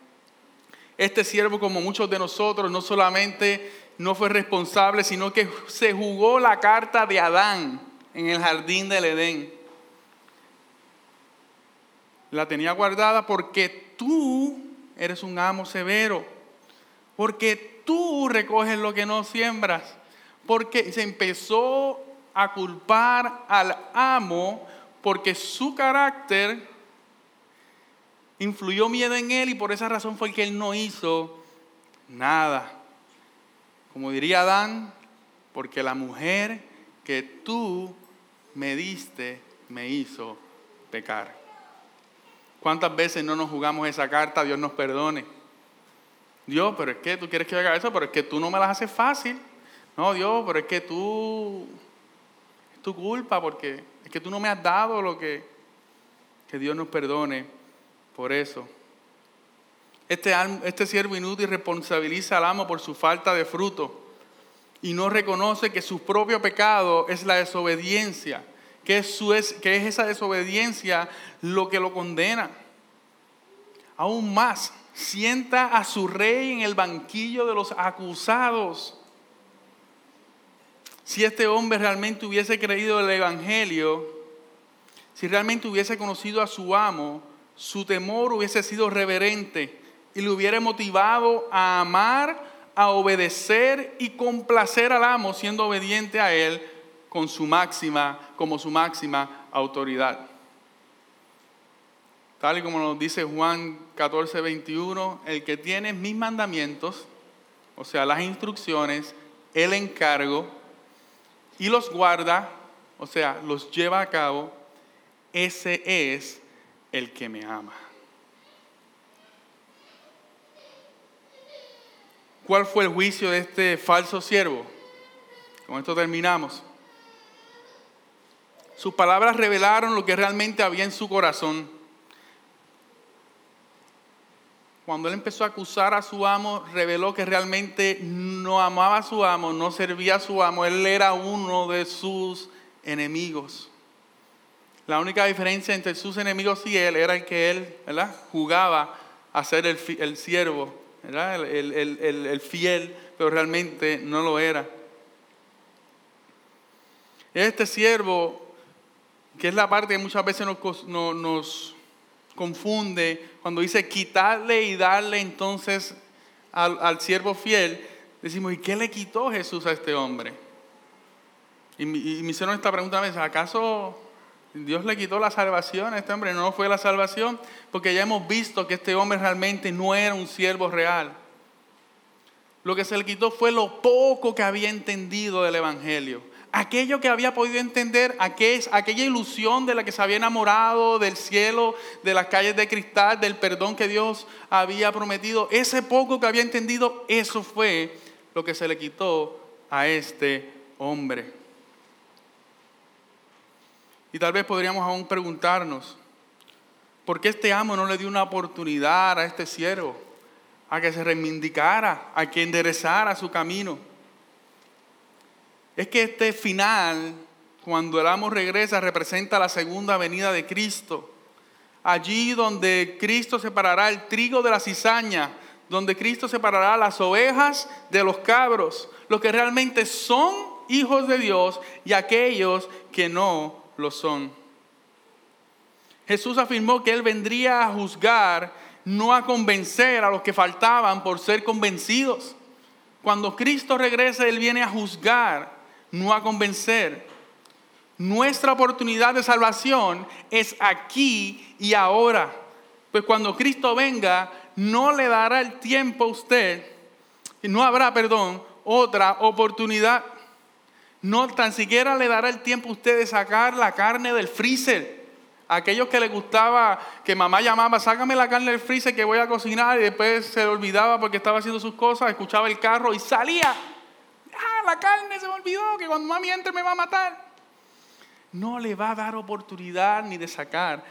Este siervo, como muchos de nosotros, no solamente no fue responsable, sino que se jugó la carta de Adán en el jardín del Edén. La tenía guardada porque tú eres un amo severo, porque tú recoges lo que no siembras, porque se empezó a culpar al amo porque su carácter influyó miedo en él y por esa razón fue que él no hizo nada. Como diría Adán, porque la mujer que tú me diste me hizo pecar. ¿Cuántas veces no nos jugamos esa carta? Dios nos perdone. Dios, pero es que tú quieres que haga eso, pero es que tú no me las haces fácil. No, Dios, pero es que tú, es tu culpa, porque es que tú no me has dado lo que, que Dios nos perdone por eso. Este, este siervo inútil responsabiliza al amo por su falta de fruto y no reconoce que su propio pecado es la desobediencia, que es, que es esa desobediencia lo que lo condena. Aún más, sienta a su rey en el banquillo de los acusados. Si este hombre realmente hubiese creído el Evangelio, si realmente hubiese conocido a su amo, su temor hubiese sido reverente y le hubiera motivado a amar, a obedecer y complacer al amo siendo obediente a él con su máxima, como su máxima autoridad. Tal y como nos dice Juan 14, 21, el que tiene mis mandamientos, o sea, las instrucciones, el encargo, y los guarda, o sea, los lleva a cabo, ese es el que me ama. ¿Cuál fue el juicio de este falso siervo? Con esto terminamos. Sus palabras revelaron lo que realmente había en su corazón. Cuando él empezó a acusar a su amo, reveló que realmente no amaba a su amo, no servía a su amo, él era uno de sus enemigos. La única diferencia entre sus enemigos y él era que él jugaba a ser el, el siervo el, fiel, pero realmente no lo era. Este siervo, que es la parte que muchas veces nos, nos confunde, cuando dice quitarle y darle entonces al, al siervo fiel, decimos, ¿y qué le quitó Jesús a este hombre? Y, y me hicieron esta pregunta a veces, ¿acaso Dios le quitó la salvación a este hombre, no fue la salvación, porque ya hemos visto que este hombre realmente no era un siervo real. Lo que se le quitó fue lo poco que había entendido del Evangelio. aquello que había podido entender, aquella ilusión de la que se había enamorado, del cielo, de las calles de cristal, del perdón que Dios había prometido, ese poco que había entendido, eso fue lo que se le quitó a este hombre. Y tal vez podríamos aún preguntarnos, ¿por qué este amo no le dio una oportunidad a este siervo a que se reivindicara, a que enderezara su camino? es que este final, cuando el amo regresa, representa la segunda venida de Cristo. Allí donde Cristo separará el trigo de la cizaña, donde Cristo separará las ovejas de los cabros, los que realmente son hijos de Dios y aquellos que no lo son. Jesús afirmó que Él vendría a juzgar, no a convencer a los que faltaban por ser convencidos. Cuando Cristo regrese, Él viene a juzgar no a convencer. Nuestra oportunidad de salvación es aquí y ahora. Pues cuando Cristo venga, no le dará el tiempo a usted, no habrá, perdón, otra oportunidad. No tan siquiera le dará el tiempo a usted de sacar la carne del freezer. Aquellos que les gustaba, que mamá llamaba, sácame la carne del freezer que voy a cocinar y después se le olvidaba porque estaba haciendo sus cosas, escuchaba el carro y salía ah, la carne se me olvidó, que cuando mami entre me va a matar. No le va a dar oportunidad ni de sacar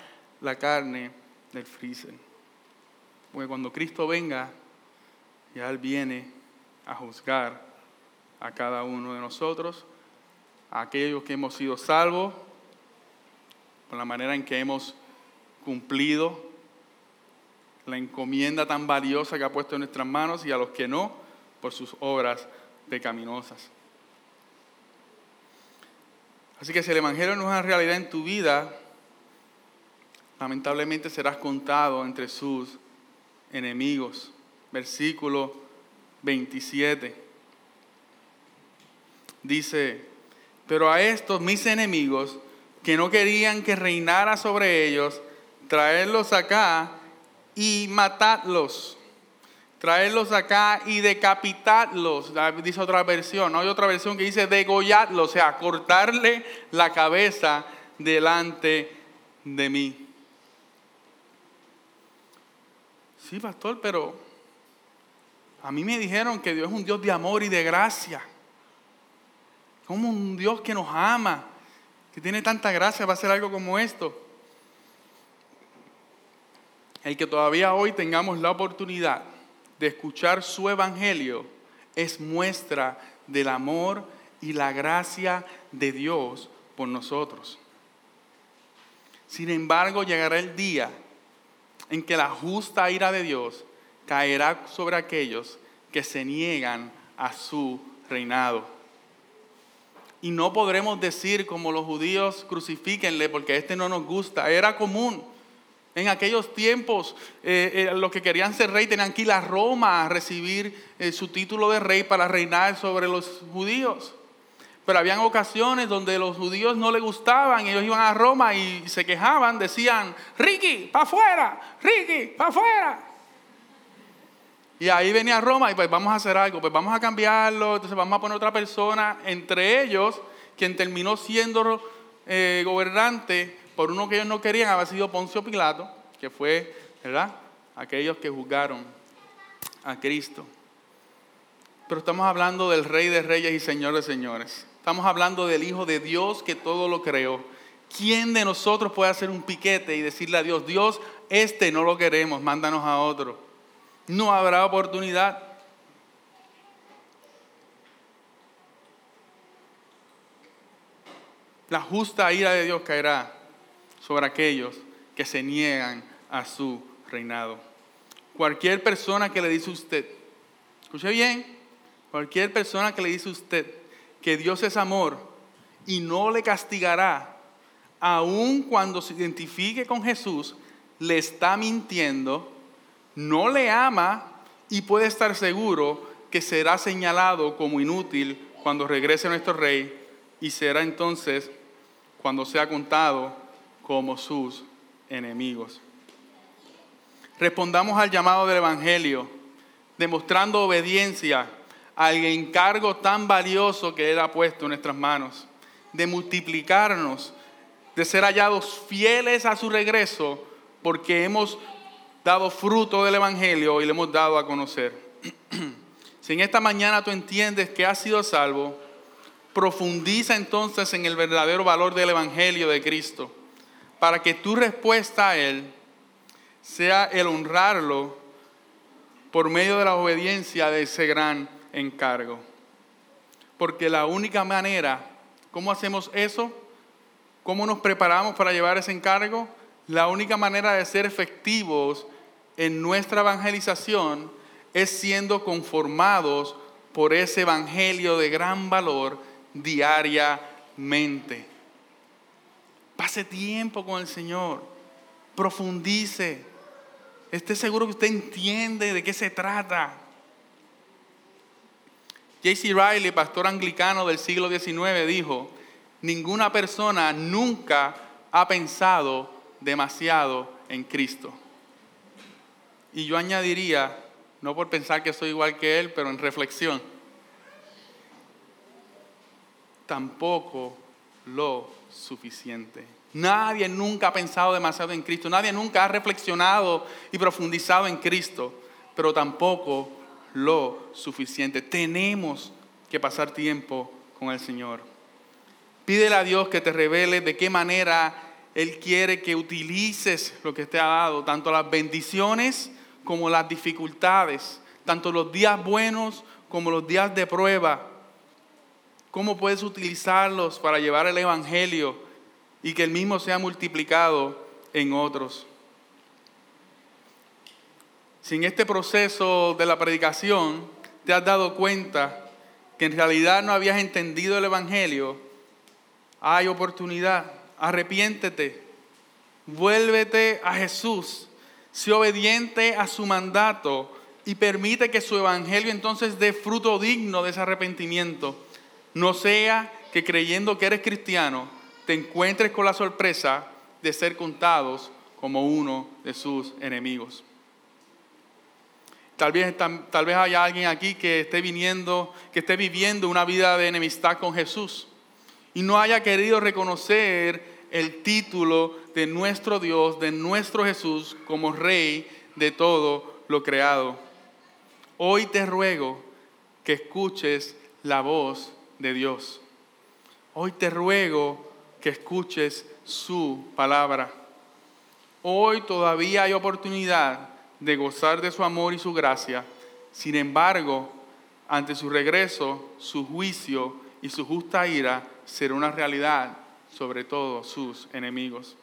la carne del freezer. Porque cuando Cristo venga, ya Él viene a juzgar a cada uno de nosotros, a aquellos que hemos sido salvos, por la manera en que hemos cumplido la encomienda tan valiosa que ha puesto en nuestras manos y a los que no, por sus obras pecaminosas. Así que si el Evangelio no es una realidad en tu vida, lamentablemente serás contado entre sus enemigos. Versículo 27. Dice, pero a estos mis enemigos, que no querían que reinara sobre ellos, traerlos acá y matarlos traerlos acá y decapitarlos, dice otra versión. Hay otra versión que dice degollarlos, o sea, cortarle la cabeza delante de mí. Sí, pastor, pero a mí me dijeron que Dios es un Dios de amor y de gracia. Como un Dios que nos ama, que tiene tanta gracia para hacer algo como esto. El que todavía hoy tengamos la oportunidad de escuchar su evangelio es muestra del amor y la gracia de Dios por nosotros. Sin embargo, llegará el día en que la justa ira de Dios caerá sobre aquellos que se niegan a su reinado. Y no podremos decir como los judíos, crucifíquenle porque este no nos gusta. Era común en aquellos tiempos, eh, eh, los que querían ser rey tenían que ir a Roma a recibir eh, su título de rey para reinar sobre los judíos. Pero habían ocasiones donde los judíos no les gustaban, ellos iban a Roma y se quejaban, decían, Ricky, para afuera, Ricky, para afuera. Y ahí venía Roma y pues vamos a hacer algo, pues vamos a cambiarlo, entonces vamos a poner otra persona, entre ellos, quien terminó siendo gobernante por uno que ellos no querían había sido Poncio Pilato, que fue, ¿verdad? Aquellos que juzgaron a Cristo. Pero estamos hablando del Rey de Reyes y Señor de Señores. Estamos hablando del Hijo de Dios que todo lo creó. ¿Quién de nosotros puede hacer un piquete y decirle a Dios, Dios, este no lo queremos, mándanos a otro? No habrá oportunidad. La justa ira de Dios caerá sobre aquellos que se niegan a su reinado. Cualquier persona que le dice a usted, escuche bien, cualquier persona que le dice a usted que Dios es amor y no le castigará, aun cuando se identifique con Jesús, le está mintiendo, no le ama y puede estar seguro que será señalado como inútil cuando regrese nuestro rey y será entonces, cuando sea contado, como sus enemigos. Respondamos al llamado del Evangelio, demostrando obediencia al encargo tan valioso que Él ha puesto en nuestras manos. de multiplicarnos, de ser hallados fieles a su regreso, porque hemos dado fruto del Evangelio y le hemos dado a conocer. si en esta mañana tú entiendes que has sido salvo, profundiza entonces en el verdadero valor del Evangelio de Cristo, para que tu respuesta a Él sea el honrarlo por medio de la obediencia de ese gran encargo. Porque la única manera, ¿cómo hacemos eso? ¿Cómo nos preparamos para llevar ese encargo? La única manera de ser efectivos en nuestra evangelización es siendo conformados por ese evangelio de gran valor diariamente. Pase tiempo con el Señor, profundice, esté seguro que usted entiende de qué se trata. J.C. Riley, pastor anglicano del siglo XIX, dijo, ninguna persona nunca ha pensado demasiado en Cristo. Y yo añadiría, no por pensar que soy igual que Él, pero en reflexión, tampoco lo suficiente. Nadie nunca ha pensado demasiado en Cristo, nadie nunca ha reflexionado y profundizado en Cristo, pero tampoco lo suficiente. Tenemos que pasar tiempo con el Señor. Pídele a Dios que te revele de qué manera Él quiere que utilices lo que te ha dado, tanto las bendiciones como las dificultades, tanto los días buenos como los días de prueba. ¿Cómo puedes utilizarlos para llevar el Evangelio? y que el mismo sea multiplicado en otros. Si en este proceso de la predicación te has dado cuenta que en realidad no habías entendido el Evangelio, hay oportunidad. Arrepiéntete, vuélvete a Jesús, sé obediente a su mandato y permite que su Evangelio entonces dé fruto digno de ese arrepentimiento. No sea que creyendo que eres cristiano, te encuentres con la sorpresa de ser contados como uno de sus enemigos. Tal vez, tal vez haya alguien aquí que esté viniendo, que esté viviendo una vida de enemistad con Jesús y no haya querido reconocer el título de nuestro Dios, de nuestro Jesús como Rey de todo lo creado. Hoy te ruego que escuches la voz de Dios. Hoy te ruego que escuches su palabra. Hoy todavía hay oportunidad de gozar de su amor y su gracia. Sin embargo, ante su regreso, su juicio y su justa ira será una realidad sobre todos sus enemigos.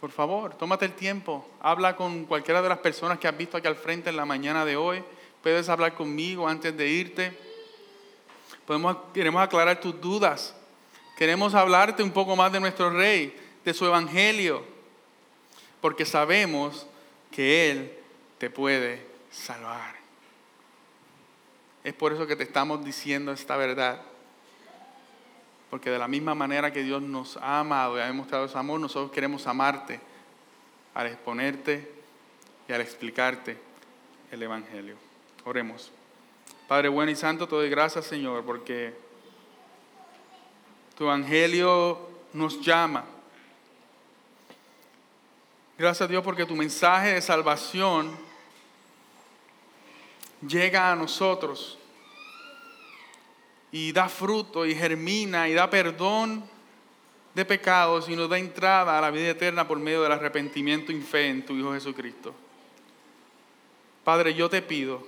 Por favor, tómate el tiempo, habla con cualquiera de las personas que has visto aquí al frente en la mañana de hoy. Puedes hablar conmigo antes de irte. Podemos, queremos aclarar tus dudas Queremos hablarte un poco más de nuestro Rey, de su Evangelio, porque sabemos que Él te puede salvar. Es por eso que te estamos diciendo esta verdad. Porque de la misma manera que Dios nos ha amado y ha demostrado su amor, nosotros queremos amarte al exponerte y al explicarte el Evangelio. Oremos. Padre bueno y santo, te doy gracias, Señor, porque tu evangelio nos llama. Gracias a Dios porque tu mensaje de salvación llega a nosotros y da fruto y germina y da perdón de pecados y nos da entrada a la vida eterna por medio del arrepentimiento y fe en tu Hijo Jesucristo. Padre, yo te pido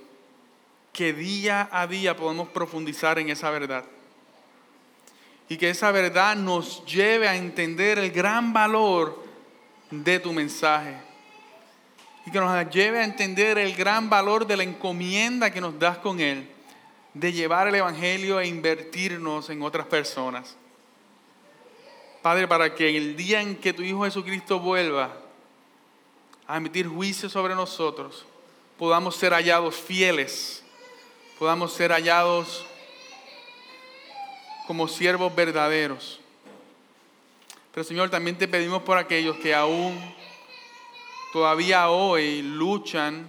que día a día podamos profundizar en esa verdad y que esa verdad nos lleve a entender el gran valor de tu mensaje y que nos lleve a entender el gran valor de la encomienda que nos das con Él, de llevar el Evangelio e invertirnos en otras personas. Padre, para que el día en que tu Hijo Jesucristo vuelva a emitir juicio sobre nosotros, podamos ser hallados fieles, podamos ser hallados como siervos verdaderos. Pero Señor, también te pedimos por aquellos que aún todavía hoy luchan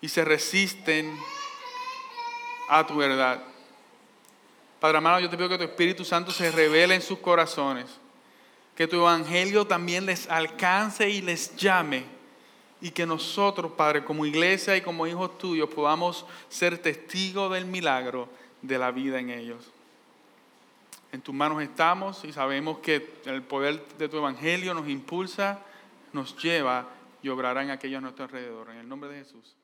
y se resisten a tu verdad. Padre amado, yo te pido que tu Espíritu Santo se revele en sus corazones, que tu Evangelio también les alcance y les llame, y que nosotros, Padre, como iglesia y como hijos tuyos, podamos ser testigos del milagro de la vida en ellos. En tus manos estamos y sabemos que el poder de tu Evangelio nos impulsa, nos lleva y obrará en aquellos a nuestro alrededor. En el nombre de Jesús.